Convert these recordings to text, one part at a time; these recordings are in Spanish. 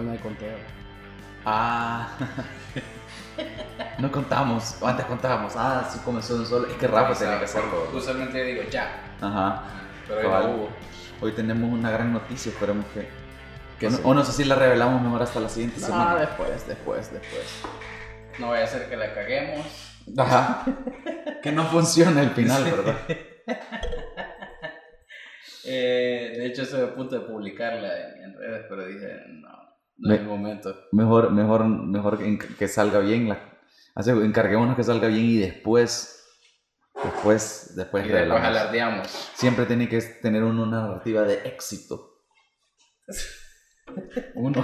Hoy no hay conteo. Ah. no contamos. Antes contábamos. Ah, sí comenzó un solo. Es que Rafa tenía que hacerlo. Usualmente digo ya. Ajá. Pero hoy no hubo. Hoy tenemos una gran noticia. Esperemos que. ¿Qué o, no, o no sé si la revelamos mejor hasta la siguiente Ah, semana. después, después, después. No vaya a ser que la caguemos. Ajá. que no funcione al final, ¿verdad? Eh, de hecho, estoy a punto de publicarla en, en redes, pero dije, no, no Me- es el momento. Mejor, mejor, mejor que, que salga bien. La, hace, encarguémonos que salga bien y después. Después, después y después alardeamos. Siempre tiene que tener uno una narrativa de éxito. Uno.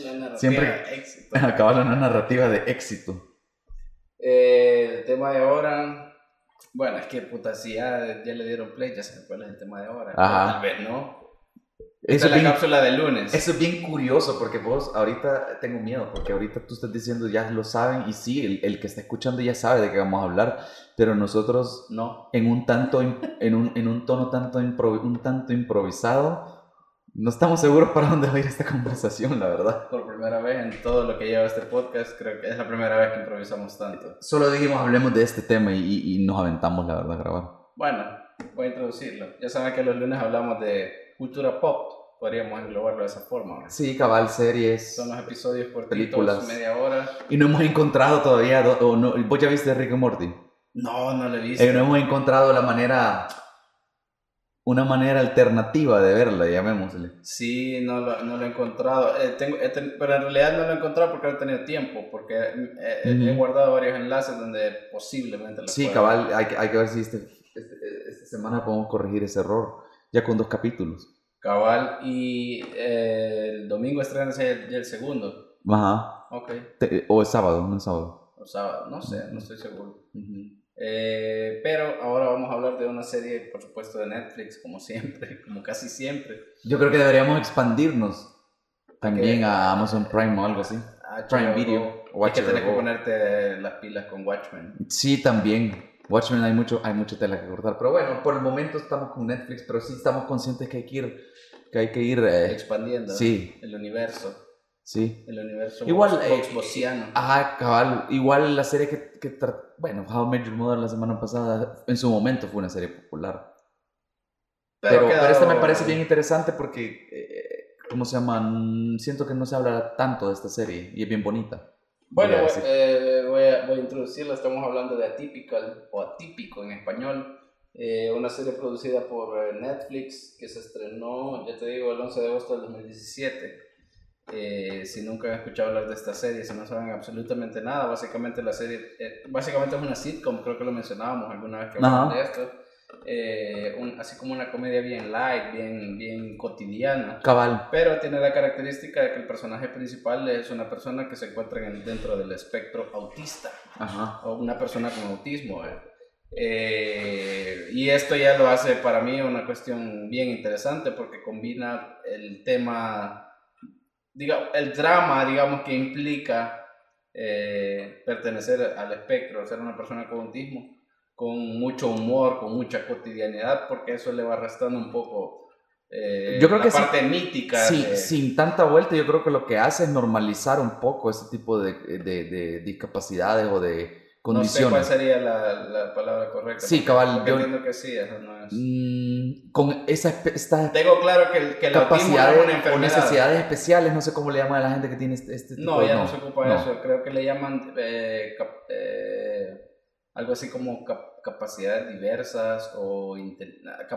Una narrativa Siempre- de éxito. Acabar una narrativa de éxito. Eh, el tema de ahora. Bueno, es que puta, si ya, ya le dieron play, ya saben cuál es el tema de ahora. Ajá. Tal vez no. Esta es, la bien, cápsula del lunes. eso es bien curioso porque vos ahorita tengo miedo porque ahorita tú estás diciendo ya lo saben y sí, el, el que está escuchando ya sabe de qué vamos a hablar, pero nosotros No. en un tanto en un, en un tono tanto improvi- un tanto improvisado no estamos seguros para dónde va a ir esta conversación, la verdad. Por primera vez en todo lo que lleva este podcast, creo que es la primera vez que improvisamos tanto. Solo dijimos hablemos de este tema y, y- y nos aventamos, la verdad, a grabar. Bueno, voy a introducirlo. Ya saben que los lunes hablamos de cultura pop, podríamos englobarlo de esa forma. ¿no? Sí, cabal, series. Son los episodios cortitos, Películas. media hora. Y no hemos encontrado todavía, o no, vos ya viste Rick y Morty. No, no lo he visto. Eh, no hemos encontrado la manera, una manera alternativa de verla, llamémosle. Sí, no lo, no lo he encontrado. Eh, tengo, he ten- pero en realidad no lo he encontrado porque no he tenido tiempo, porque eh, eh, he guardado varios enlaces donde posiblemente lo Sí, cabal, hay, que- hay que ver si este, este- esta semana podemos corregir ese error, ya con dos capítulos. Cabal, y eh, el domingo estrena ya el, el segundo. Ajá. Ok. Te- o es sábado, no es sábado. O sábado, no sé, no estoy seguro. Eh, pero ahora vamos a hablar de una serie, por supuesto, de Netflix, como siempre, como casi siempre. Yo creo que deberíamos expandirnos también a Amazon Prime o algo así. HBO Prime. Video, Es Watch que tenés que ponerte las pilas con Watchmen. Sí, también. Watchmen hay mucho, hay mucha tela que cortar. Pero bueno, por el momento estamos con Netflix, pero sí estamos conscientes que hay que ir, que hay que ir, eh, Expandiendo sí, el universo. sí. El universo Igual, Vox- eh. Ajá, cabal. Igual la serie que, que bueno, How Your Mother la semana pasada, en su momento fue una serie popular. Pero, esta me parece bien interesante porque, eh, ¿cómo se llama? Mm, Siento que no se habla tanto de esta serie y es bien bonita. Bueno, eh, voy a, voy a introducirla. Estamos hablando de Atypical o Atípico en español. Eh, una serie producida por eh, Netflix que se estrenó, ya te digo, el 11 de agosto del 2017. Eh, si nunca han escuchado hablar de esta serie, si no saben absolutamente nada, básicamente la serie, eh, básicamente es una sitcom, creo que lo mencionábamos alguna vez que hablamos de esto. Eh, un- así como una comedia bien light, bien, bien cotidiana. Cabal. Pero tiene la característica de que el personaje principal es una persona que se encuentra en dentro del espectro autista Ajá. o una persona con autismo. ¿eh? Eh, y esto ya lo hace para mí una cuestión bien interesante porque combina el tema, diga, el drama, digamos, que implica eh, pertenecer al espectro, ser una persona con autismo, con mucho humor, con mucha cotidianidad, porque eso le va restando un poco eh, Yo creo la que parte mítica. Sí, de- sin tanta vuelta, yo creo que lo que hace es normalizar un poco ese tipo de, de, de discapacidades o de No sé condiciones. cuál sería la, la palabra correcta. Sí, cabal, yo- entiendo que sí, eso no es. Mm, con esa, esta Tengo claro que el, que el no capacidades es una o enfermedad. necesidades especiales, no sé cómo le llaman a la gente que tiene este, este tipo No, de... ya no, se ocupa no. eso. Creo que le llaman eh, eh, algo así como cap- capacidades diversas o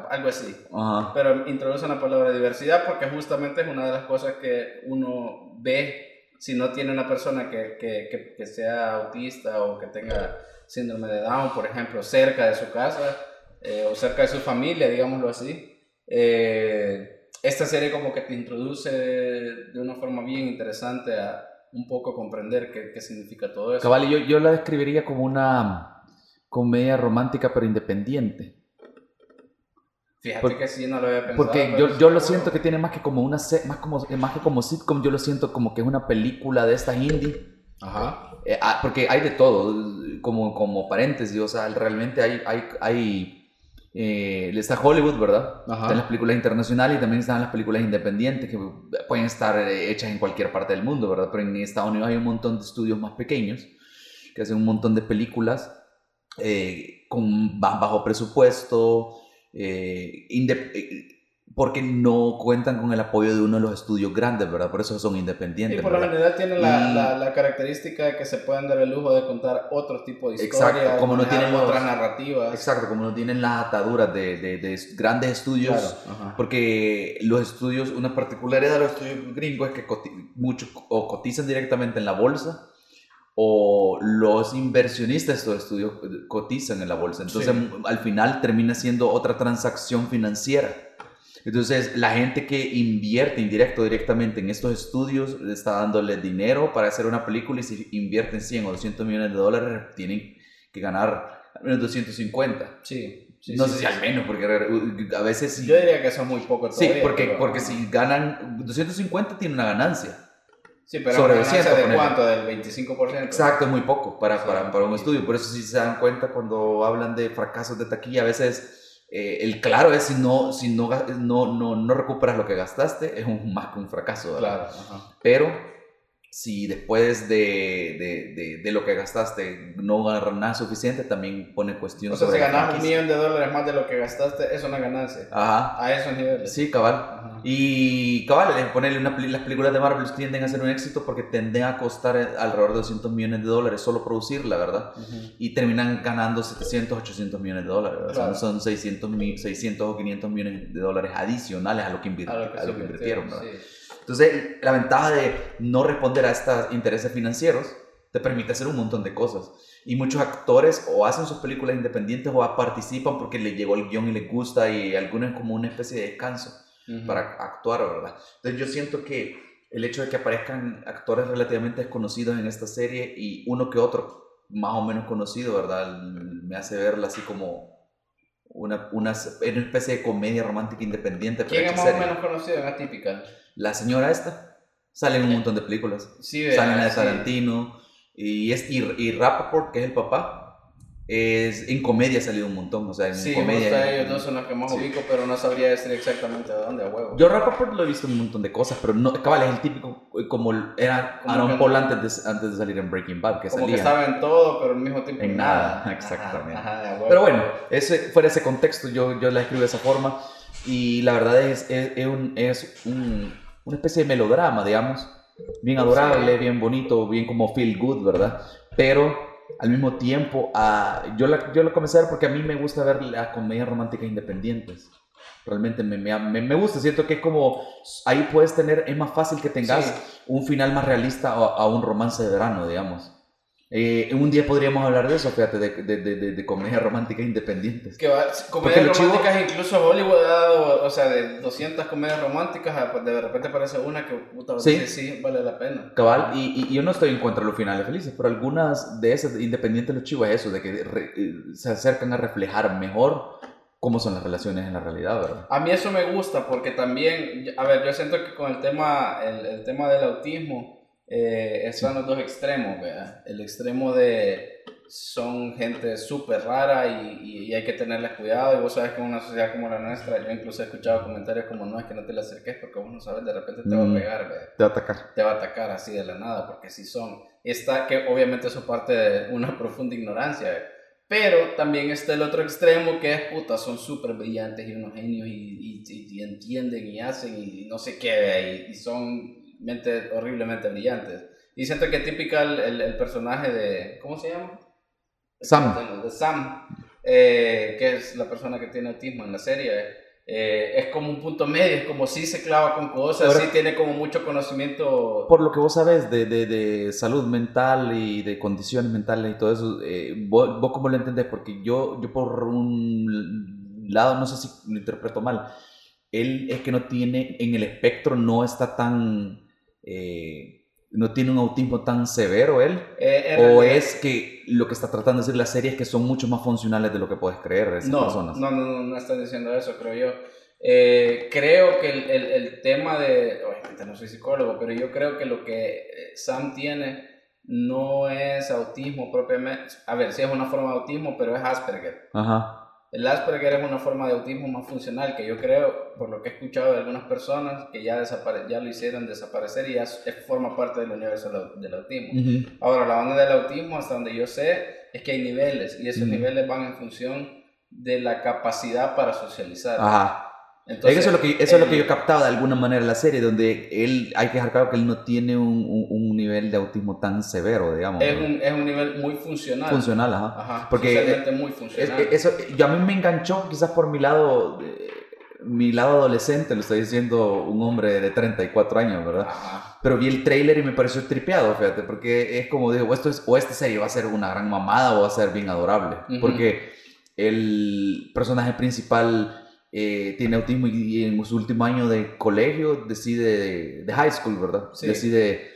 algo así. Ajá. Pero introduce la palabra diversidad porque justamente es una de las cosas que uno ve si no tiene una persona que, que, que, que sea autista o que tenga síndrome de Down, por ejemplo, cerca de su casa eh, o cerca de su familia, digámoslo así. Eh, esta serie como que te introduce de una forma bien interesante a un poco comprender qué, qué significa todo eso. Cabal, yo, yo la describiría como una comedia romántica pero independiente. Fíjate Por- que sí, no lo había pensado. Porque yo, yo lo siento que tiene más que como una más como más que como sitcom, yo lo siento como que es una película de estas indie. Ajá. Eh, ah, porque hay de todo, como, como paréntesis, o sea, realmente hay, hay, hay eh, está Hollywood, ¿verdad? Ajá. Están las películas internacionales y también están las películas independientes que pueden estar eh, hechas en cualquier parte del mundo, ¿verdad? Pero en Estados Unidos hay un montón de estudios más pequeños que hacen un montón de películas eh, con ba- bajo presupuesto, eh, eh, porque no cuentan con el apoyo de uno de los estudios grandes, ¿verdad? Por eso son Y independientes. por lo ¿verdad? general tienen la, Y- la, la característica de que se pueden dar el lujo de contar otro tipo de Exacto, historias, como no tienen otras narrativas. Exacto, como no tienen las ataduras de, de- de grandes estudios. Claro. Porque los estudios, una particularidad de los estudios gringos es que coti- mucho, o cotizan directamente en la bolsa o los inversionistas de estos estudios cotizan en la bolsa. Entonces, Sí. al final termina siendo otra transacción financiera. Entonces, la gente que invierte indirecto directamente en estos estudios está dándole dinero para hacer una película y si invierten 100 o 200 millones de dólares, tienen que ganar al menos 250. Sí, sí, no sí, sé si al menos, porque a veces... Yo diría que es muy poco Sí, porque, pero- porque si ganan 250 tiene una ganancia. Sí, pero sobre ganancia 200, de cuánto, del 25%. Exacto, es muy poco para, Sí, para, para un estudio. Por eso si se dan cuenta cuando hablan de fracasos de taquilla, a veces eh, el claro es si no, si no, no, no, no recuperas lo que gastaste, es un, más que un fracaso. ¿verdad? Claro, ajá. Pero si después de, de, de, de lo que gastaste no ganas suficiente, también pone cuestión O sea, si sobre la ganas un millón de dólares más de lo que gastaste, es una ganancia. Ajá, A esos niveles. sí, cabal. Ajá. Y cabal, ponerle una, las películas de Marvel tienden a ser un éxito porque tienden a costar eh, alrededor de 200 millones de dólares solo producirla, ¿verdad? Y terminan ganando 700, 800 millones de dólares. Claro. Son, son 600, mi- 600 o 500 millones de dólares adicionales a lo que, invir- A lo que, a se lo que invirtieron. invirtieron, ¿verdad? sí. Entonces, la ventaja de no responder a estos intereses financieros te permite hacer un montón de cosas. Y muchos actores o hacen sus películas independientes o participan porque les llegó el guion y les gusta y algunos como una especie de descanso Ujú. para actuar, ¿verdad? Entonces yo siento que el hecho de que aparezcan actores relativamente desconocidos en esta serie y uno que otro más o menos conocido, ¿verdad? Me hace verla así como una, una, una especie de comedia romántica independiente. ¿Quién es más o serie. menos conocido en Atípica? La señora esta sale en un montón de películas. Sí, Sale en la de sí. Tarantino y, es, y, y Rappaport, que es el papá, es, en comedia ha salido un montón. O sea, en Sí, me comedia. gusta ellos dos son los que más Sí. ubico, pero no sabría decir exactamente a dónde, a huevo. Yo Rappaport lo he visto en un montón de cosas, pero no, cabal, es el típico, como era Como Aaron Paul antes de, antes de salir en Breaking Bad, que Como que estaba en todo, pero al mismo tiempo En nada, nada. exactamente. Ajá, ajá, huevo. Pero bueno, ese, fuera ese contexto, yo, yo la escribo de esa forma y la verdad es, es, es un, es un- una especie de melodrama, digamos, bien adorable, bien bonito, bien como feel good, ¿verdad? Pero al mismo tiempo, ah, yo, la, yo la comencé a ver porque a mí me gusta ver las comedias románticas independientes. Realmente me, me, me- me gusta, siento que es como, ahí puedes tener, es más fácil que tengas Sí. un final más realista a, a un romance de verano, digamos. Eh, un día podríamos hablar de eso, fíjate, de, de, de, de, comedias románticas independientes. Que va, comedias lo chivo- románticas, incluso Hollywood ha dado, o sea, de 200 comedias románticas, ah, pues de repente aparece una que, puta, Sí. sí, sí, vale la pena. Cabal, y, y- y yo no estoy en contra de los finales felices, pero algunas de esas, independientes de los chivos, es eso, de que re- eh, se acercan a reflejar mejor cómo son las relaciones en la realidad, ¿verdad? A mí eso me gusta porque también, a ver, yo siento que con el tema, el, el tema del autismo, eh, están los dos extremos, ¿verdad? El extremo de son gente súper rara y, y- y hay que tenerles cuidado y vos sabes que en una sociedad como la nuestra, yo incluso he escuchado comentarios como no es que no te le acerques porque vos no sabes, de repente te va Mm. a pegar, ¿verdad? Te va a atacar. te va a atacar así de la nada, porque si son. Está que obviamente eso parte de una profunda ignorancia, ¿eh? pero también está el otro extremo que es puta, son súper brillantes y unos genios y- y entienden y hacen y no sé qué, y, y son mente, horriblemente brillantes. Y siento que típica el, el- personaje de. ¿Cómo se llama? Sam. De Sam, eh, que es la persona que tiene autismo en la serie. eh, es como un punto medio, es como si se clava con cosas, Ahora- sí tiene como mucho conocimiento Por lo que vos sabes de, de, de salud mental y de condiciones mentales y todo eso, eh, vos, vos cómo lo entendés? Porque yo, yo por un lado, no sé si lo interpreto mal, él es que no tiene, en el espectro no está tan, eh, no tiene un autismo tan severo él, Eh, o realidad- es que lo que está tratando de decir la serie es que son mucho más funcionales de lo que puedes creer esas no, personas. No, no, no, no están diciendo eso, creo yo. Eh, creo que el, el, el tema de, obviamente no soy psicólogo, pero yo creo que lo que eh, Sam tiene no es autismo propiamente, a ver, sí es una forma de autismo, pero es Asperger. Ajá. El Asperger es una forma de autismo más funcional que yo creo, por lo que he escuchado de algunas personas, que ya, ya lo hicieron desaparecer y ya forma parte del universo del autismo. Ahora, la onda del autismo, hasta donde yo sé, es que hay niveles y esos niveles van en función de la capacidad para socializar. Ajá. Entonces, eso es lo que, eso es lo que yo captaba de alguna manera en la serie, donde él, hay que dejar claro que él no tiene un, un, nivel de autismo tan severo, digamos. Es un, es un nivel muy funcional. Funcional, ajá. ajá Porque muy funcional. eso, yo a mí me enganchó quizás por mi lado, mi lado adolescente, lo estoy diciendo un hombre de 34 años, ¿verdad? Ajá. Pero vi el trailer y me pareció tripeado, fíjate, porque es como digo, esto es, o esta serie va a ser una gran mamada o va a ser bien adorable. Porque el personaje principal eh, tiene autismo y, en su último año de colegio decide, de, high school, ¿verdad? Decide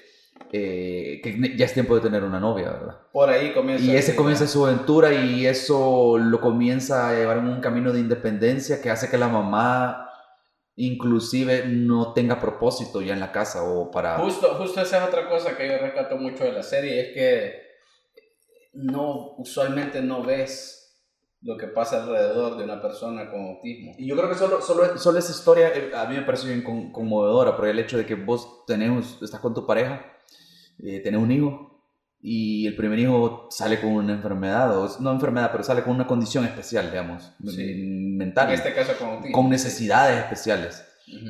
eh, que ya es tiempo de tener una novia, ¿verdad? Por ahí comienza. Y ese comienza su aventura y eso lo comienza a llevar en un camino de independencia que hace que la mamá inclusive no tenga propósito ya en la casa o para... Justo, justo esa es otra cosa que yo rescato mucho de la serie, es que no, usualmente no ves lo que pasa alrededor de una persona con autismo. Y yo creo que solo, solo, solo esa historia eh, a mí me parece bien conmovedora, por el hecho de que vos tenés, estás con tu pareja, eh, tenés un hijo, y el primer hijo sale con una enfermedad, o no enfermedad, pero sale con una condición especial, digamos, mental. En este caso con autismo. Con necesidades especiales.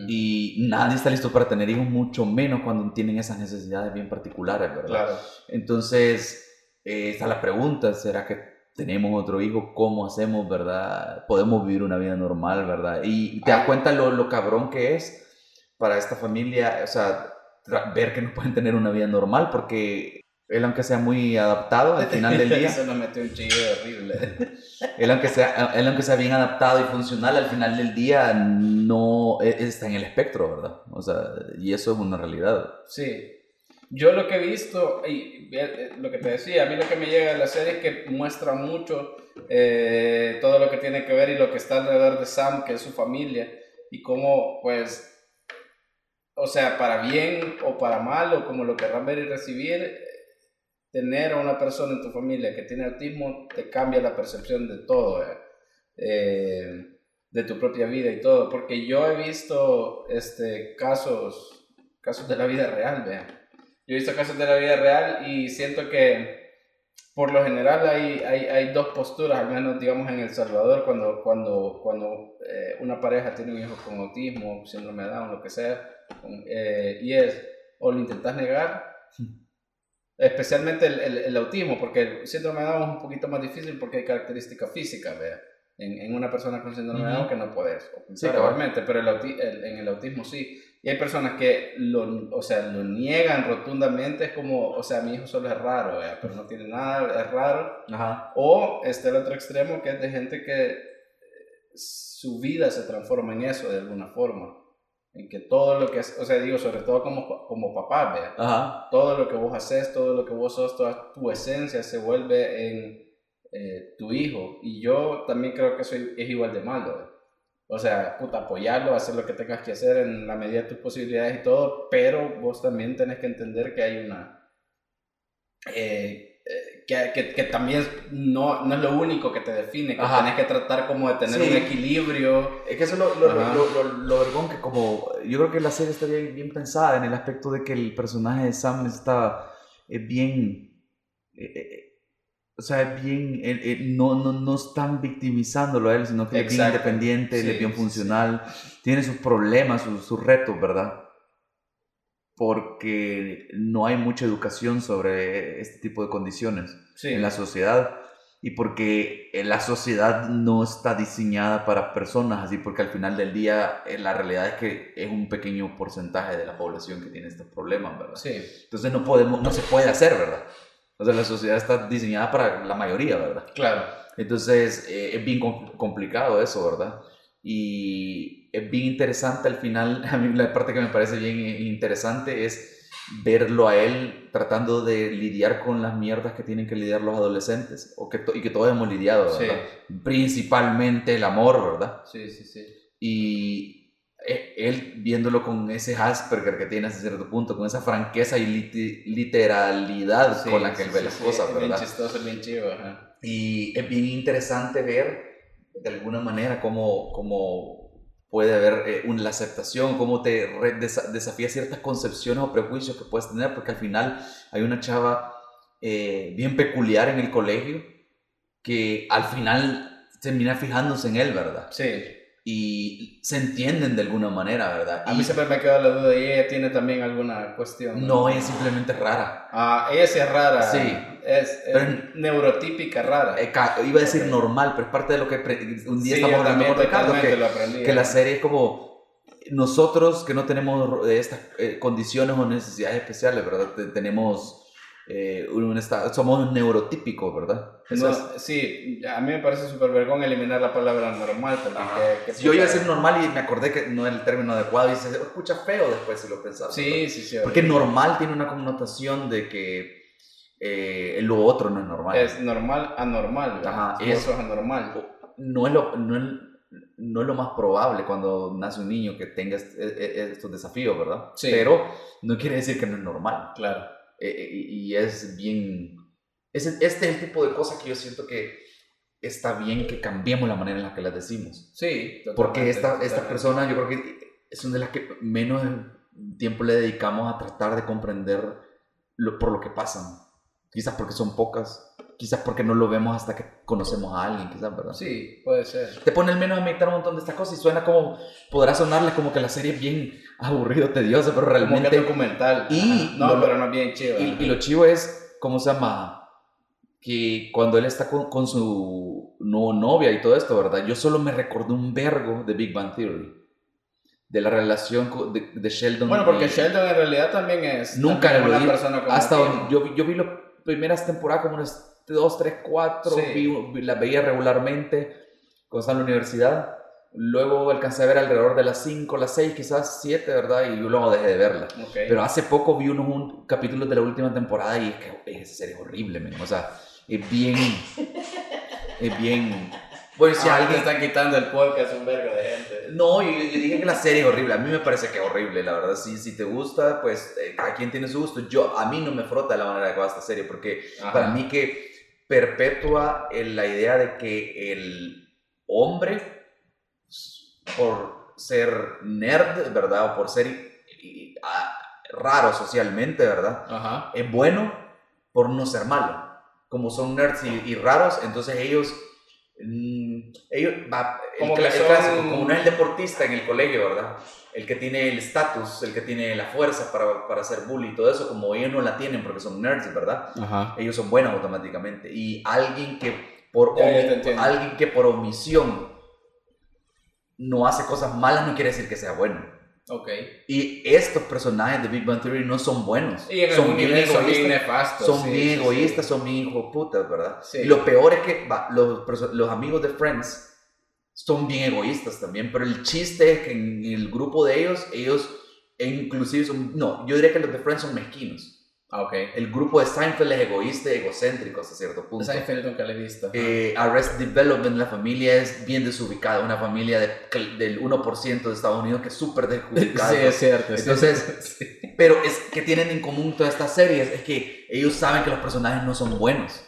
Y nadie está listo para tener hijos, mucho menos cuando tienen esas necesidades bien particulares, ¿verdad? Claro. Entonces, eh, está la pregunta, ¿será que tenemos otro hijo, ¿cómo hacemos, verdad? Podemos vivir una vida normal, ¿verdad? Y te das cuenta lo, lo cabrón que es para esta familia, o sea, ver que no pueden tener una vida normal porque él aunque sea muy adaptado al final del día se nos metió un chillo horrible. él aunque sea él aunque sea bien adaptado y funcional al final del día no e, está en el espectro verdad o sea y eso es una realidad. Sí yo lo que he visto, y eh, lo que te decía, a mí lo que me llega de la serie es que muestra mucho eh, todo lo que tiene que ver y lo que está alrededor de Sam, que es su familia, y cómo, pues, o sea, para bien o para mal, o como lo querrán ver y recibir, tener a una persona en tu familia que tiene autismo te cambia la percepción de todo, eh, de tu propia vida y todo, porque yo he visto este, casos, casos de la vida real, vean yo he visto casos de la vida real y siento que por lo general hay, hay, hay dos posturas, al menos digamos en El Salvador, cuando, cuando, cuando eh, una pareja tiene un hijo con autismo, síndrome de Down, lo que sea, eh, y es o lo intentas negar, especialmente el, el, el, autismo, porque el síndrome de Down es un poquito más difícil porque hay características físicas, vea. En, en, una persona con síndrome de Down que no puedes, sí, probablemente, pero el, en el autismo sí. Y hay personas que lo, o sea, lo niegan rotundamente, es como, o sea, mi hijo solo es raro, pero no tiene nada, es raro. Ajá. O está el otro extremo que es de gente que eh, su vida se transforma en eso de alguna forma. En que todo lo que, es, o sea, digo, sobre todo como, como papá. Ajá. Todo lo que vos haces, todo lo que vos sos, toda tu esencia se vuelve en eh, tu hijo. Y yo también creo que eso es igual de malo, o sea, puta, apoyarlo, hacer lo que tengas que hacer en la medida de tus posibilidades y todo, pero vos también tenés que entender que hay una... Eh, eh, que, que, que, también no, no, es lo único que te define, que tenés que tratar como de tener un equilibrio. Es que eso es lo, lo, lo, lo, vergón que como... Yo creo que la serie está bien, bien pensada en el aspecto de que el personaje de Sam está eh, bien o sea, bien, no, no, no están victimizándolo a él, sino que es bien independiente, es bien funcional, tiene sus problemas, sus, sus, retos, ¿verdad? Porque no hay mucha educación sobre este tipo de condiciones en la sociedad y porque la sociedad no está diseñada para personas así, porque al final del día eh, la realidad es que es un pequeño porcentaje de la población que tiene estos problemas, ¿verdad? Sí. Entonces no podemos, no se puede hacer, ¿verdad? O sea, la sociedad está diseñada para la mayoría, ¿verdad? Claro. Entonces, eh, es bien complicado eso, ¿verdad? Y es bien interesante al final, a mí la parte que me parece bien interesante es verlo a él tratando de lidiar con las mierdas que tienen que lidiar los adolescentes o que y que todos hemos lidiado, ¿verdad? Sí. Principalmente el amor, ¿verdad? Sí, sí, sí. Y él viéndolo con ese Asperger que tiene hasta cierto punto, con esa franqueza y literalidad con la que él ve las cosas, ¿verdad? Bien chistoso, bien chivo, Y es bien interesante ver de alguna manera, cómo, cómo puede haber eh, una, la aceptación, cómo te desa- desafía ciertas concepciones o prejuicios que puedes tener, porque al final hay una chava eh, bien peculiar en el colegio que al final termina fijándose en él, ¿verdad? Sí. Y se entienden de alguna manera, ¿verdad? A Y mí siempre me quedó la duda y ella tiene también alguna cuestión. no es simplemente rara. Ah, ella sí es rara. Sí. Es, es Pero- neurotípica rara. Eh, iba a decir normal, pero es parte de lo que un día Sí, estamos hablando con Ricardo, que, lo aprendí. que la serie es como nosotros que no tenemos eh, estas eh, condiciones o necesidades especiales, ¿verdad? Te- tenemos eh, un estado, somos neurotípicos, ¿verdad? No, sí, a mí me parece súper vergón eliminar la palabra normal. Que- que Yo iba a decir normal y me acordé que no es el término adecuado y se escucha feo después si lo pensamos. Sí, sí, sí. Porque normal tiene una connotación de que eh, lo otro no es normal. Es normal, anormal. Ajá, es- eso es anormal. no es lo, no es, no es lo más probable cuando nace un niño que tenga e- e- estos desafíos, ¿verdad? Sí. Pero no quiere decir que no es normal. Claro. Eh, y es bien... es- este es el tipo de cosas que yo siento que está bien que cambiemos la manera en la que las decimos. Sí. Porque esta, totalmente. personas yo creo que son de las que menos tiempo le dedicamos a tratar de comprender lo- por lo que pasan. Quizás porque son pocas, quizás porque no lo vemos hasta que conocemos a alguien, quizás, ¿verdad? Sí, puede ser. te pone al menos a meditar un montón de estas cosas y suena como, podrá sonarle como que la serie es bien aburrido, tediosa, pero Como que realmente... documental. Y-. No, lo- pero no es bien chido. Y, y lo chivo es, ¿cómo se llama? Que cuando él está con, con su nuevo novia y todo esto, ¿verdad? Yo solo me recordé un vergo de Big Bang Theory. De la relación de, de Sheldon. Bueno, porque y- Sheldon en realidad también es Nunca también una vi. persona como Hasta donde- yo, yo vi las primeras temporadas como unas 2, 3, 4, Sí. las veía regularmente cuando estaba en la universidad. Luego alcancé a ver alrededor de las 5, las 6, quizás 7, ¿verdad? Y luego dejé de verla. Ok. Pero hace poco vi unos un, capítulos de la última temporada y es que esa serie es horrible, men. O sea, es bien. Es bien. Bueno, si Ah, alguien. está quitando el podcast un vergo de gente. No, yo, yo dije que la serie es horrible. A mí me parece que es horrible, la verdad. Si, si te gusta, pues eh, cada quien tiene su gusto. Yo, a mí no me frota la manera que va esta serie, porque Ajá. para mí que perpetúa la idea de que el hombre, por ser nerd, ¿verdad? O por ser y- ah, raro socialmente, ¿verdad? Ajá. es bueno por no ser malo. Como son nerds y, y raros, entonces ellos, mm, ellos va, el, son- clásico, como no es el deportista en el colegio, ¿verdad? El que tiene el estatus, el que tiene la fuerza para, para hacer bully y todo eso, como ellos no la tienen porque son nerds, ¿verdad? Ajá. Ellos son buenos automáticamente. Y alguien que por, Ya, ya alguien que por omisión no hace cosas malas no quiere decir que sea bueno. Ok. Y estos personajes de Big Bang Theory no son buenos. Son bien nivel son egoístas. bien nefastos. son sí, bien sí, sí. egoístas, son bien hijos de putas, ¿verdad? Sí. Y lo peor es que va, los, los amigos de Friends son bien egoístas también, pero el chiste es que en el grupo de ellos, ellos e inclusive son, no, yo diría que los de Friends son mezquinos. Ah, ok. El grupo de Seinfeld es egoísta y egocéntrico hasta cierto punto. Seinfeld nunca lo he visto. Eh, Arrested Development, la familia es bien desubicada, una familia de- del 1% de Estados Unidos que es súper desubicada. sí, es cierto. Entonces, Sí. Pero es que tienen en común todas estas series, es que ellos saben que los personajes no son buenos.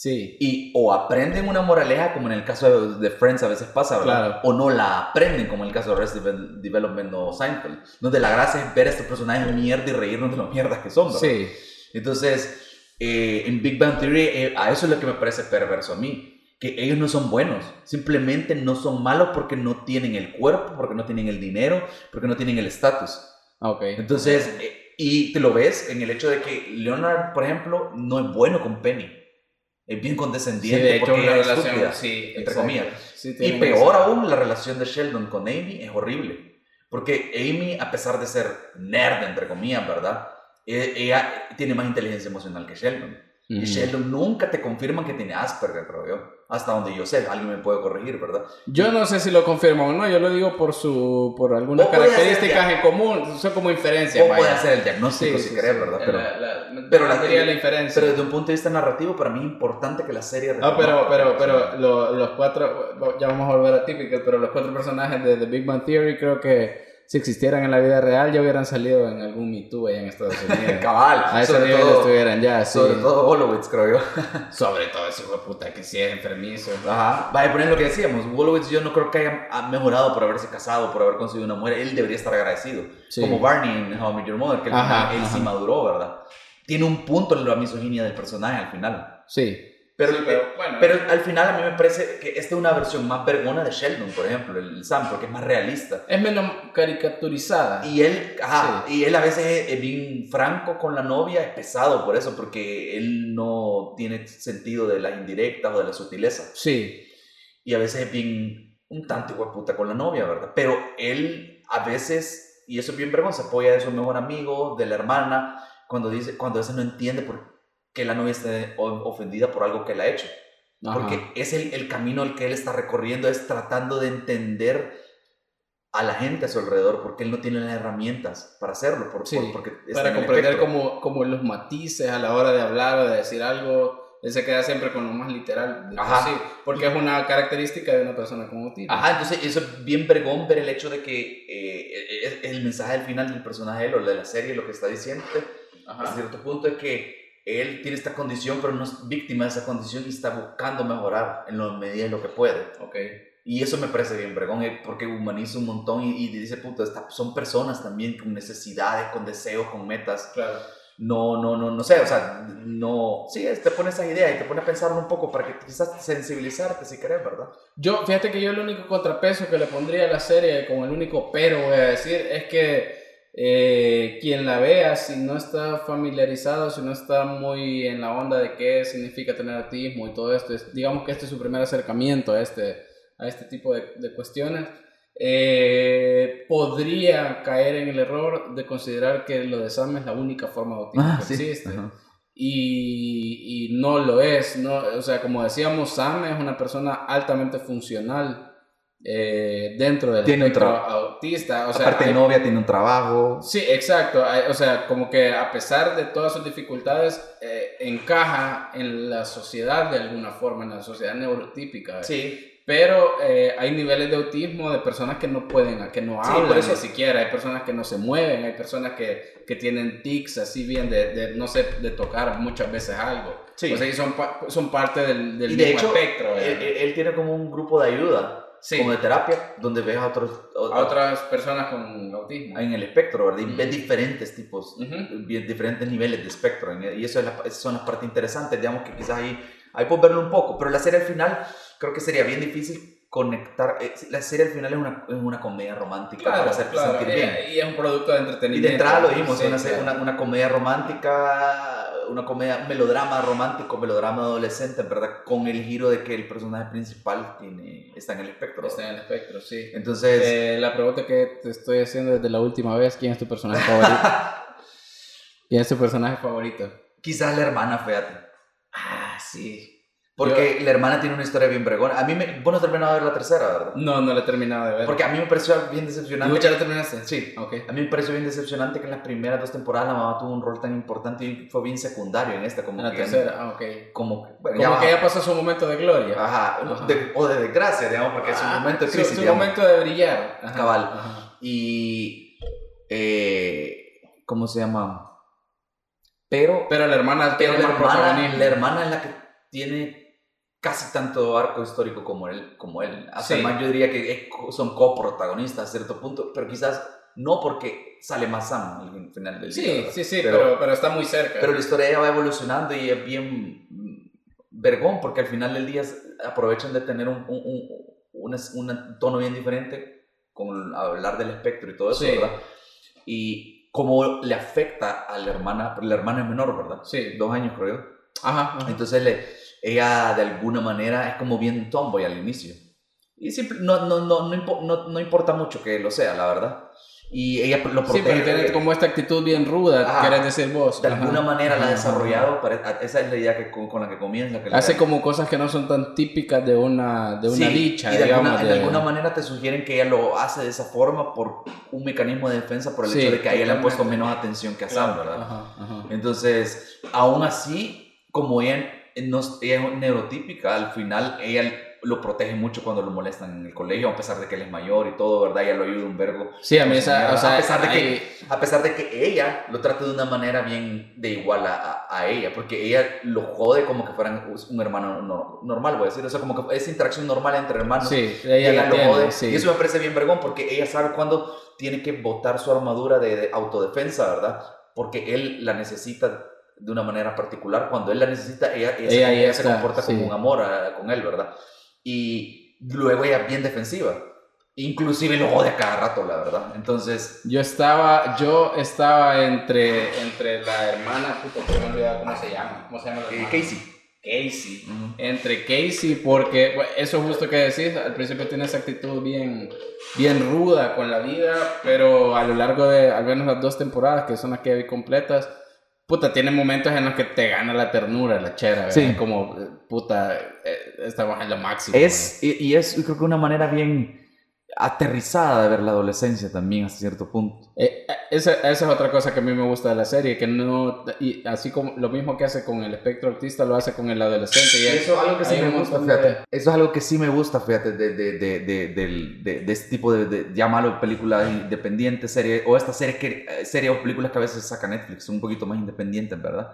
Sí. Y o aprenden una moraleja, como en el caso de, Friends a veces pasa, ¿verdad? Claro. O no la aprenden, como en el caso de Devel- Development o Seinfeld. Donde la gracia es ver a estos personajes mierda y reírnos de lo mierdas que son, ¿verdad? Sí. Entonces, eh, en Big Bang Theory, eh, a eso es lo que me parece perverso a mí. Que ellos no son buenos, simplemente no son malos porque no tienen el cuerpo, porque no tienen el dinero, porque no tienen el estatus. Ah, Ok. Entonces, eh, y te lo ves en el hecho de que Leonard, por ejemplo, no es bueno con Penny. Es bien Sí, condescendiente de hecho, porque una es relación. estúpida. Sí, entre comillas. Sí, Y peor aún, la relación de Sheldon con Amy es horrible. Porque Amy, a pesar de ser nerd, entre comillas, ¿verdad? E- Ella tiene más inteligencia emocional que Sheldon. Y. Sheldon nunca te confirman que tiene Asperger, creo yo. Hasta donde yo sé, alguien me puede corregir, ¿verdad? Yo no sé si lo confirmo o no, yo lo digo por su por algunas puede características en común, son como inferencias. O puede vaya. hacer el diagnóstico Sí, si sí, querés, sí. ¿verdad? La- Pero, la- pero la- diría la inferencia. pero desde un punto de vista narrativo, para mí es importante que la serie... Ah, pero, pero, pero lo- los cuatro, ya vamos a volver a típico, pero los cuatro personajes de The Big Bang Theory creo que si existieran en la vida real ya hubieran salido en algún Me Too allá en Estados Unidos. Cabal. A ese sobre nivel todo, estuvieran ya, sí. Sobre todo Wolowitz, creo yo. Sobre todo ese hijo de puta que sí es enfermizo. Ajá. Vaya, poner lo que decíamos. Wolowitz yo no creo que haya ha mejorado por haberse casado, por haber conseguido una mujer. Él debería estar agradecido. Sí. Como Barney en How I Met Your Mother, que Ajá, él sí ajá. maduró, ¿verdad? Tiene un punto en la misoginia del personaje al final. Sí. Pero, Sí, pero, bueno. pero al final a mí me parece que esta es una versión más vergona de Sheldon, por ejemplo, el Sam, porque es más realista. Es menos caricaturizada. Y él, ajá, y él a veces es, es bien franco con la novia, es pesado por eso, porque él no tiene sentido de las indirectas o de la sutileza. Sí. Y a veces es bien un tanto puta con la novia, ¿verdad? Pero él a veces, y eso es bien vergüenza, se apoya de su mejor amigo, de la hermana, cuando dice, cuando a veces no entiende por qué la novia está o- ofendida por algo que él ha hecho. Ajá. Porque es el, el camino el que él está recorriendo, es tratando de entender a la gente a su alrededor, porque él no tiene las herramientas para hacerlo, por, Sí, por- porque para comprender como, como los matices a la hora de hablar o de decir algo, él se queda siempre con lo más literal. Ajá. porque es una característica de una persona con autismo. Ajá, entonces eso es bien vergón ver el hecho de que eh, el, el mensaje al final del personaje o de la serie, lo que está diciendo, Ajá. a cierto punto es que él tiene esta condición, pero no es víctima de esa condición y está buscando mejorar en la medida de lo que puede. Ok. Y eso me parece bien vergón, eh, porque humaniza un montón y, y dice, puta, esta- son personas también con necesidades, con deseos, con metas. Claro. No, no, no, no sé, o sea, no... Sí, te pone esa idea y te pone a pensarlo un poco para que quizás sensibilizarte si querés, ¿verdad? Yo, fíjate que yo el único contrapeso que le pondría a la serie, como el único pero voy a decir, es que eh, quien la vea, si no está familiarizado, si no está muy en la onda de qué significa tener autismo y todo esto, es- digamos que este es su primer acercamiento a este, a este tipo de, de cuestiones, eh, podría caer en el error de considerar que lo de Sam es la única forma de autismo que existe Ajá. y, y no lo es, no, o sea, como decíamos, Sam es una persona altamente funcional eh, dentro del Tiene espectro autista, o sea, Aparte de hay- novia, tiene un trabajo. sí, exacto, hay- o sea, como que a pesar de todas sus dificultades, eh, encaja en la sociedad de alguna forma, en la sociedad neurotípica, Sí, pero eh, hay niveles de autismo de personas que no pueden, que no Sí, hablan por eso- ni siquiera, hay personas que no se mueven, hay personas que, que tienen tics así bien de, de, no sé, de tocar muchas veces algo. Sí. O sea, y son, son parte del, del y de mismo hecho, espectro. él, eh, él- él tiene como un grupo de ayuda, Sí. como de terapia, donde ves a otros o- a otras personas con autismo. en el espectro, ¿verdad? Y ves diferentes tipos, Ujú. bien- diferentes niveles de espectro. Y eso es la- esas son las partes interesantes, digamos que quizás ahí, ahí puedes verlo un poco. Pero la serie al final, creo que sería bien difícil conectar. eh, la serie al final es una, es una comedia romántica Claro, para hacerte claro, sentir bien. eh, y es un producto de Y entretenimiento. de entrada lo dijimos, Sí, una, claro. una, una comedia romántica, una comedia, un melodrama romántico, melodrama adolescente, ¿verdad? Con el giro de que el personaje principal tiene, está en el espectro. Está en el espectro, sí. Entonces, Eh, la pregunta que te estoy haciendo desde la última vez, ¿quién es tu personaje favorito? ¿Quién es tu personaje favorito? quizás la hermana, fíjate. Ah, sí. Porque la hermana tiene una historia bien bregona. A mí me... Vos no terminado de ver la tercera, ¿verdad? No, no la he terminado de ver. Porque a mí me pareció bien ¿Y decepcionante. ya la terminaste? Sí. Ok. A mí me pareció bien decepcionante que en las primeras dos temporadas la mamá tuvo un rol tan importante y fue bien secundario en esta. Como En la que, tercera, ah, ok. Como, que- bueno, Como ya que ya pasó su momento de gloria. Ajá, Ajá. de- o de desgracia, digamos, porque es un Ah, momento de su- crisis. Su, digamos. momento de brillar. Ajá, Cabal. Y. eh, ¿Cómo se llama? Pero. Pero la hermana Pero tiene la hermana, la hermana es la que tiene casi tanto arco histórico como él. Como él. Hasta Sí. más yo diría que son coprotagonistas a cierto punto, pero quizás no porque sale más Sam al final del día. Sí, sí, sí, Pero- pero, pero, está muy cerca. Pero la historia va evolucionando y es bien mm, vergón porque al final del día aprovechan de tener un, un, un- un tono bien diferente con hablar del espectro y todo eso, Sí. ¿verdad? Y cómo le afecta a la hermana, la hermana es menor, ¿verdad? Sí. Dos años creo. Ajá. ajá. Entonces le, ella de alguna manera es como bien tomboy al inicio. Y simple- no, no, no, no, no, no importa mucho que lo sea, la verdad. Y ella lo Sí, protege. pero tiene como esta actitud bien ruda, Ajá. querés decir vos. de Ajá. alguna manera la ha desarrollado, esa es la idea que, con, con la que comienza. Que Hace como cosas que no son tan típicas de una, de una Sí, dicha, y de digamos. alguna, de de- alguna manera te sugieren que ella lo hace de esa forma por un mecanismo de defensa, por el Sí, hecho de que a ella le han puesto menos atención que a Sam, ¿verdad? Ajá. Entonces, aún así, como ella, no, ella es neurotípica, al final ella lo protege mucho cuando lo molestan en el colegio, a pesar de que él es mayor y todo, ¿verdad? Ella lo ayuda un vergo. Sí, a mí esa, o sea, a, pesar de que, a pesar de que ella lo trata de una manera bien de igual a, a- ella, porque ella lo jode como que fueran un hermano no- normal, voy a decir, o sea, como que esa interacción normal entre hermanos. Sí, y ella ella la lo tiene, jode. sí. Y eso me parece bien vergón, porque ella sabe cuándo tiene que botar su armadura de, de autodefensa, ¿verdad? Porque él la necesita de una manera particular. Cuando él la necesita, ella, ella, se- Ella ella se comporta como sí. un amor a- con él, ¿verdad? Y luego ella es bien defensiva. Inclusive lo odia cada rato, la verdad. Entonces, Yo estaba, yo estaba entre, entre la hermana, puta, que me he olvidado cómo se llama, cómo se llama la eh, hermana? Casey. Casey. Ujú. Entre Casey, porque bueno, eso justo que decís, al principio tiene esa actitud bien, bien ruda con la vida, pero a lo largo de al menos las dos temporadas, que son las que vi completas, puta, tiene momentos en los que te gana la ternura, la chera, ¿verdad? Sí. Como, eh, puta, eh, estamos en lo máximo. Es, y, y es, creo que una manera bien aterrizada de ver la adolescencia también hasta cierto punto. Eh, eh, esa, esa es otra cosa que a mí me gusta de la serie, que no, y así como lo mismo que hace con el espectro autista, lo hace con el adolescente. Y eso es algo que sí me gusta, de- fíjate. Eso es algo que sí me gusta, fíjate, de, de, de, de, del- de- de este tipo de, de llámalo película independiente, serie, o estas series que, eh, series o películas que a veces saca Netflix, un poquito más independientes, ¿verdad?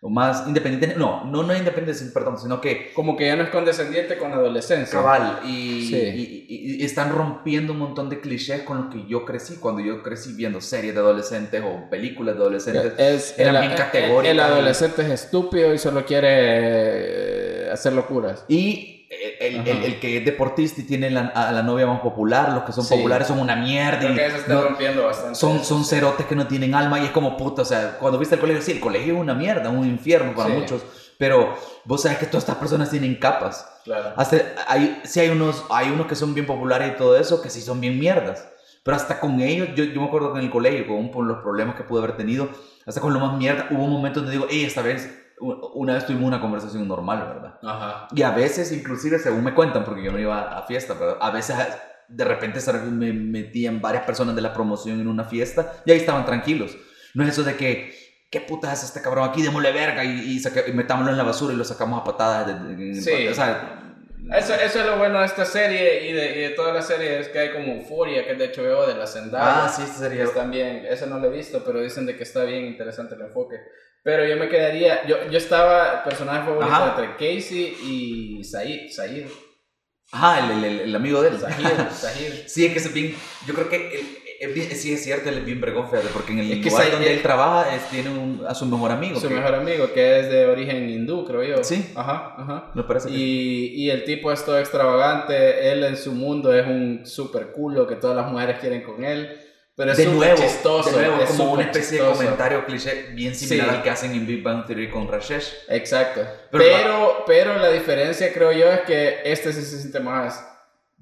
O más independientes, no, no, no independientes, perdón, sino que Como que ya no es condescendiente con la adolescencia. cabal y, Sí. y- y- y están rompiendo un montón de clichés con los que yo crecí, cuando yo crecí viendo series de adolescentes o películas de adolescentes. Es, eran el, bien el- categóricas. el adolescente es estúpido y solo quiere eh, hacer locuras. Y el, el- que es deportista y tiene la- a la novia más popular, los que son Sí. populares son una mierda. Creo y que eso está no- rompiendo bastante. son, son cerotes que no tienen alma y es como puta, o sea, cuando viste el colegio, sí, el colegio es una mierda, un infierno para Sí. muchos, pero vos sabes que todas estas personas tienen capas. Claro. Hasta hay, sí hay unos, hay unos que son bien populares y todo eso, que sí son bien mierdas. Pero hasta con ellos, yo, yo me acuerdo que en el colegio, con los problemas que pude haber tenido, hasta con lo más mierda, hubo un momento donde digo, hey, esta vez, una vez tuvimos una conversación normal, ¿verdad? Ajá. Y a veces, inclusive, según me cuentan, porque yo no iba a fiesta, pero a veces de repente me metían varias personas de la promoción en una fiesta y ahí estaban tranquilos. No es eso de que, ¿qué putas es este cabrón aquí? Démosle verga y, y, saca- y metámoslo en la basura y lo sacamos a patadas. de- de- de- Sí. O sea, Eso, eso es lo bueno de esta serie y de, y de toda la serie es que hay como euforia, que es de HBO, de la Zendaya. ah, sí, sería... que están bien, eso no lo he visto, pero dicen de que está bien interesante el enfoque. Pero yo me quedaría, yo, yo estaba, personaje favorito Ajá. entre Casey y Said, Said, Ajá, el, el- el amigo de él. Zahir, Zahir. Sí, es que es bien. Yo creo que bien- sí es cierto, él es bien fíjate, porque en el Es que lugar Said- donde él- trabaja es- tiene un- a su mejor amigo. Su que- mejor amigo, que es de origen hindú, creo yo. Sí. Ajá, ajá. Me parece que. Y, y el tipo es todo extravagante, él en su mundo es un super culo que todas las mujeres quieren con él, pero es de nuevo, chistoso. de nuevo, es como una especie chistoso. de comentario cliché bien similar Sí. al que hacen en Big Bang Theory con Rashesh. Exacto. Pero- Pero, pero, la diferencia creo yo es que este sí se siente más.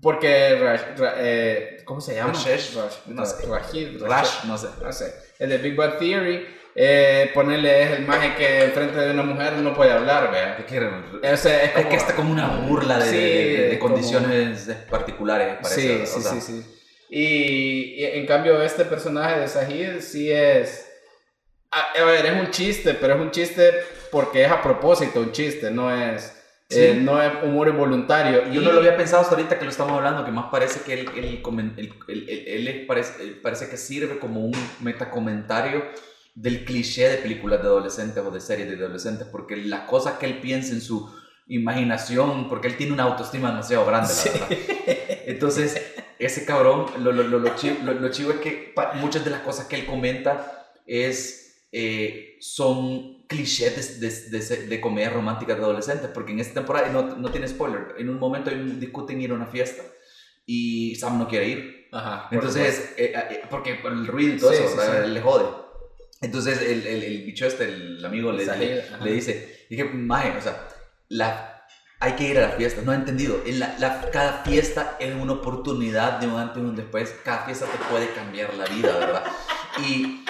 Porque. Ra- Ra- eh, ¿Cómo se llama? Rashesh, Rash, no sé. Rashid, Rash, no sé. No sé. El de Big Bang Theory. Eh, ponerle es el maje que enfrente de una mujer no puede hablar, vea. Es que, Ese es, es como- que está como una burla de, Sí, de- de- de como- condiciones particulares, parece. Sí, o sí, sea, sí, sí. Y, y en cambio este personaje de Sahid sí es... A, ver, es un chiste, pero es un chiste porque es a propósito un chiste, no es... Sí. eh, no es humor involuntario. Yo Y- no lo había pensado hasta ahorita que lo estamos hablando, que más parece que él, él, él- él- parece, parece que sirve como un metacomentario del cliché de películas de adolescentes o de series de adolescentes, porque las cosas que él piensa en su imaginación, porque él tiene una autoestima demasiado grande, la Sí. verdad. Entonces, ese cabrón, lo, lo, lo, lo chi- lo- lo chivo es que muchas de las cosas que él comenta es, eh, son clichés de, de, de, de comedia romántica de adolescentes, porque en esta temporada, no, no tiene spoiler, en un momento discuten ir a una fiesta y Sam no quiere ir. Ajá, Entonces, eh, eh, porque por el ruido y todo Sí, eso, sí, sí. le jode. Entonces, el, el, el bicho este, el amigo, le, le, le dice, dije, maje, o sea, la, hay que ir a la fiesta, no he entendido, en la, la- cada fiesta es una oportunidad de un antes y un después, cada fiesta te puede cambiar la vida, ¿verdad? Y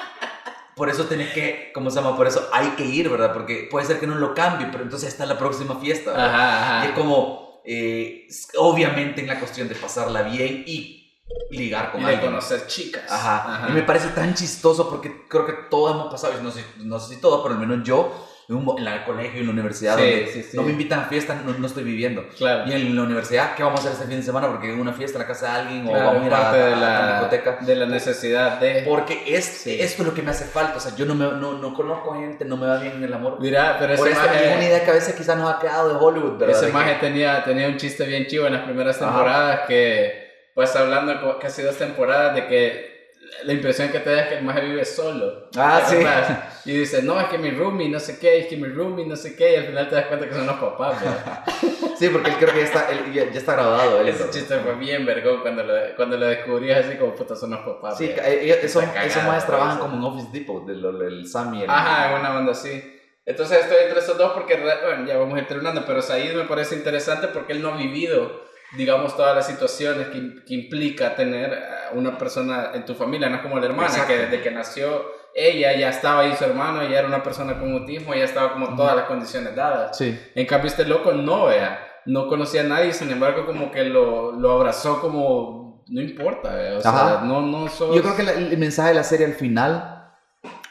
por eso tenés que, ¿cómo se llama? Por eso hay que ir, ¿verdad? Porque puede ser que no lo cambie, pero entonces está la próxima fiesta, ¿verdad? Ajá, Y es ajá. como, eh, obviamente en la cuestión de pasarla bien y ligar con Y alguien. conocer chicas. Ajá. Y me parece tan chistoso porque creo que todos hemos pasado, no sé, no sé si todos, pero al menos yo, en, un, en el colegio, en la universidad, Sí, donde sí, sí. no me invitan a fiestas, no, no estoy viviendo. Claro. Y en la universidad, ¿qué vamos a hacer este fin de semana? Porque una fiesta en la casa de alguien o Claro, vamos a ir a, parte de a la de la necesidad de... Porque es, esto es lo que me hace falta. O sea, yo no, me, no, no conozco gente, no me va bien en el amor. Mira, pero Por eso es una maje, idea que a veces quizás nos ha quedado de Hollywood, ¿verdad? ese maje tenía, tenía un chiste bien chivo en las primeras Ajá. temporadas que, pues hablando casi dos temporadas de que la impresión que te da es que el maje vive solo. Ah, ¿Te sí. Y dice, no, es que mi roomie, no sé qué, es que mi roomie, no sé qué, y al final te das cuenta que son los papás, ¿verdad? Sí, porque él creo que ya está, él ya, ya está grabado. Él, Ese chiste fue bien vergón cuando lo, cuando lo descubrías así como puta son los papás. Sí, eh, ellos- esos, Está esos maes trabajan como en Office Depot, del, del, el Sammy. El, Ajá, en una onda así. Entonces estoy entre esos dos porque, bueno, ya vamos a ir terminando, pero Said me parece interesante porque él no ha vivido, digamos, todas las situaciones que, que implica tener una persona en tu familia, no es como la hermana, Exacto. que desde que nació ella ya estaba ahí su hermano, ella era una persona con autismo, ya estaba como todas las condiciones dadas. Sí. En cambio este loco no, vea, no conocía a nadie, sin embargo como que lo, lo abrazó como, no importa, vea, o sea, Ajá. no, no sos... Yo creo que la- el mensaje de la serie al final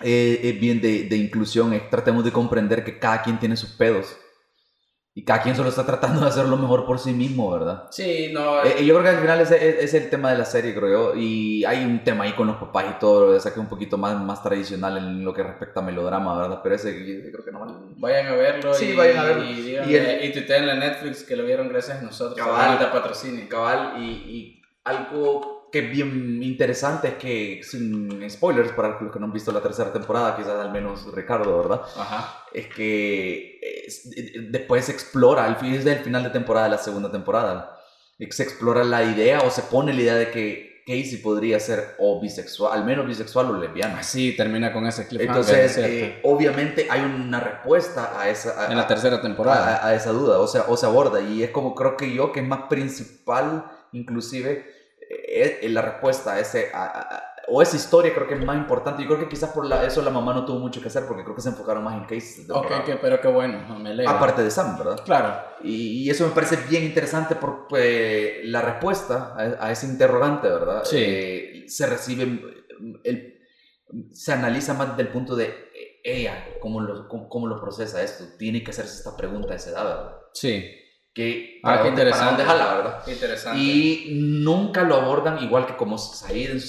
eh, es bien de, de inclusión. es tratemos de comprender que cada quien tiene sus pedos. Y cada quien solo está tratando de hacer lo mejor por sí mismo, ¿verdad? Sí, no... Eh, yo creo que al final ese ese es, el tema de la serie, creo yo. Y hay un tema ahí con los papás y todo, o sea, que es un poquito más, más tradicional en lo que respecta a melodrama, ¿verdad? Pero ese yo creo que no vale. Vayan a verlo. Sí, y, vayan a verlo. Y, Y díganle- el- y tuiteen en Netflix que lo vieron gracias a nosotros. Cabal. Ahorita patrocinio. cabal y, y algo que bien interesante es que sin spoilers para los que no han visto la tercera temporada quizás al menos Ricardo verdad Ajá. es que es- después se explora al fin es del final de temporada de la segunda temporada se explora la idea o se pone la idea de que Casey podría ser o bisexual al menos bisexual o lesbiana Así termina con ese clip. entonces eh, obviamente hay una respuesta a esa a- en la tercera temporada. a, a esa duda, o sea, o se aborda y es como creo que yo que es más principal inclusive eh, la respuesta a ese a- a- o esa historia creo que es más importante. Yo creo que quizás por la, eso la mamá no tuvo mucho que hacer porque creo que se enfocaron más en cases. de ok, que- pero qué bueno. no, Me alegro. Aparte de Sam, ¿verdad? Claro. Y, y eso me parece bien interesante porque la respuesta a, a ese interrogante, ¿verdad? Sí. Eh, se recibe, el, se analiza más desde el punto de ella, cómo lo, cómo, cómo lo procesa esto. Tiene que hacerse esta pregunta a esa edad, ¿verdad? Sí. Que, Ah, qué para interesante. dónde jala, ¿verdad? Qué interesante. Y nunca lo abordan igual que como Said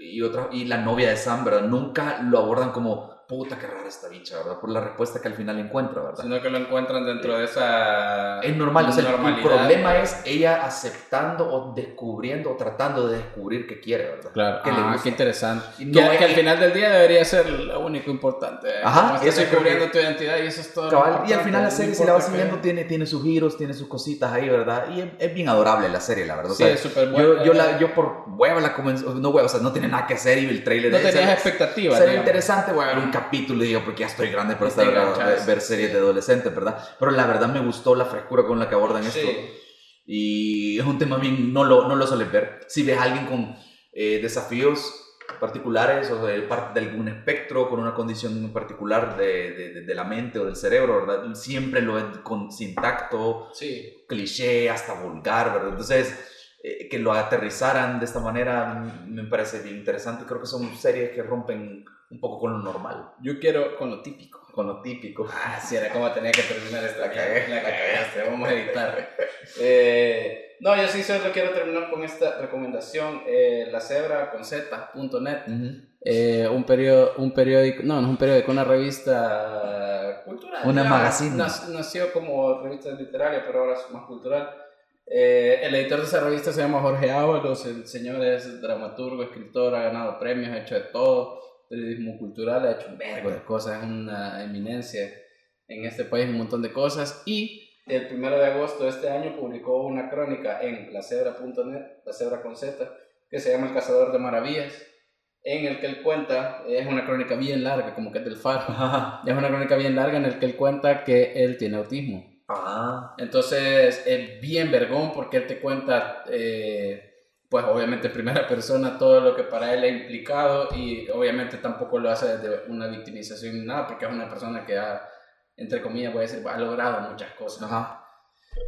y, otra, y la novia de Sam, ¿verdad? Nunca lo abordan como, puta, qué rara esta bicha, ¿verdad? Por la respuesta que al final encuentra, ¿verdad? Sino que lo encuentran dentro de esa. Es normal, o sea, el- problema es ella aceptando o descubriendo o tratando de descubrir qué quiere, ¿verdad? Claro. ¿Qué le Ah, qué interesante. Y que, no que es- al final del día debería ser lo único importante. Ajá, eso descubriendo que- tu identidad y eso es todo. Cabal, y al final la serie, si la vas siguiendo, tiene, tiene sus giros, tiene sus cositas ahí, ¿verdad? Y es, es bien adorable la serie, la verdad. O Sí, sea, es súper yo, buena. yo, la, yo por hueva la comencé, no hueva, o sea, no tiene nada que hacer y el trailer No de tenías se- expectativas. Se ve digamos. interesante, voy a ver un capítulo y digo, porque ya estoy grande para estar a- enganchas, ver series de adolescentes, ¿verdad? Pero la verdad me gustó la frescura con la que abordan esto. Sí. Y es un tema bien, no lo, no lo sueles ver. Si ves a alguien con eh, desafíos particulares o de parte de algún espectro, con una condición en particular de, de, de- la mente o del cerebro, ¿verdad? Siempre lo ves con, sin tacto, Sí. cliché, hasta vulgar, ¿verdad? Entonces, eh, que lo aterrizaran de esta manera me parece bien interesante. Creo que son series que rompen un poco con lo normal, Yo quiero con lo típico. con lo típico. Ah, sí, era como tenía que terminar esta. La cagué. La cagaste, vamos a editar. Eh, no, yo sí solo quiero terminar con esta recomendación. Eh, la cebra con Z.net. Eh, un, un periódico, no, no es un periódico, una revista cultural. Una digamos. magazine. Nac- nació como revista literaria, pero ahora es más cultural. Eh, el editor de esa revista se llama Jorge Ábalos, el señor es dramaturgo, escritor, ha ganado premios, ha hecho de todo, periodismo cultural, ha hecho un vergo de cosas, es una eminencia en este país, un montón de cosas. Y el primero de agosto de este año publicó una crónica en lacebra.net, la cebra con Z, que se llama El Cazador de Maravillas, en el que él cuenta, es una crónica bien larga, como que es del faro, Ajá. es una crónica bien larga en el que él cuenta que él tiene autismo. Ah, Entonces es bien vergón porque él te cuenta, eh, pues obviamente en primera persona todo lo que para él ha implicado y obviamente tampoco lo hace desde una victimización ni nada porque es una persona que ha, entre comillas, voy a decir, ha logrado muchas cosas. ajá.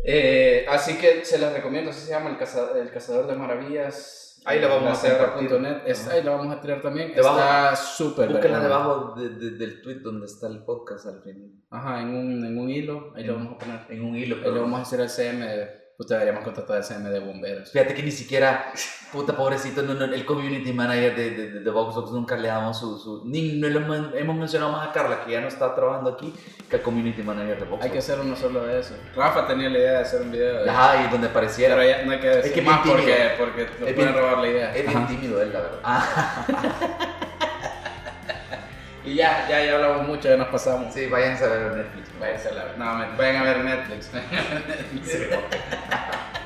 Eh, así que se las recomiendo, así se llama El, Caza- el Cazador de Maravillas. Ahí la vamos a. CR.net, es- Ajá. ahí la vamos a tirar también. Debajo- Está súper. Búsquenla verga. debajo de- de- del tweet donde está el podcast al final. Ajá, en un, en un hilo, ahí lo vamos a poner. En un hilo. Ahí le vamos a hacer el CM, puta, deberíamos contratar el CM de bomberos. Fíjate que ni siquiera, puta pobrecito, no, no, el community manager de, de, de, de Vox Dogs nunca le damos su... su ni no lo hemos, mencionado más a Carla, que ya no está trabajando aquí, que al community manager de Vox Hay que hacer uno solo de eso. Rafa tenía la idea de hacer un video de Ajá, y donde pareciera. Pero ya no hay que decir Es que más porque, porque nos Es pueden robar la idea. Es bien Ajá. tímido él, la verdad. Y ya, ya, ya hablamos mucho, ya nos pasamos. sí, váyanse a ver Netflix. Váyanse a la- no, me- vayan a ver Netflix.